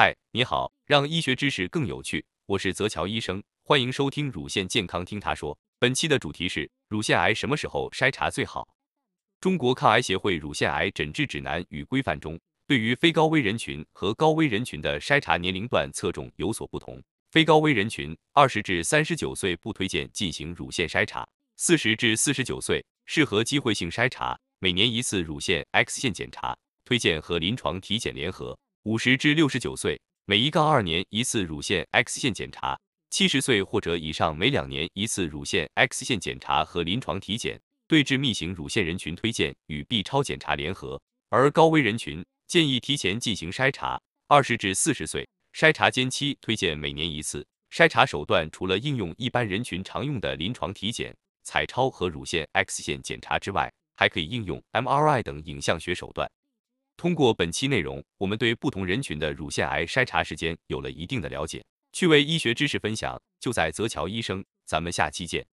嗨，你好，让医学知识更有趣，我是泽乔医生，欢迎收听乳腺健康听他说。本期的主题是乳腺癌什么时候筛查最好？中国抗癌协会乳腺癌诊治指南与规范中，对于非高危人群和高危人群的筛查年龄段侧重有所不同。非高危人群二十至三十九岁不推荐进行乳腺筛查，四十至四十九岁适合机会性筛查，每年一次乳腺 X 线检查，推荐和临床体检联合。五十至六十九岁每一杠二年一次乳腺 X 线检查，七十岁或者以上每两年一次乳腺 X 线检查和临床体检。对致密型乳腺人群推荐与 B 超检查联合，而高危人群建议提前进行筛查，二十至四十岁。筛查间期推荐每年一次。筛查手段除了应用一般人群常用的临床体检、彩超和乳腺 X 线检查之外，还可以应用 MRI 等影像学手段。通过本期内容，我们对不同人群的乳腺癌筛查时间有了一定的了解。趣味医学知识分享就在泽桥医生，咱们下期见。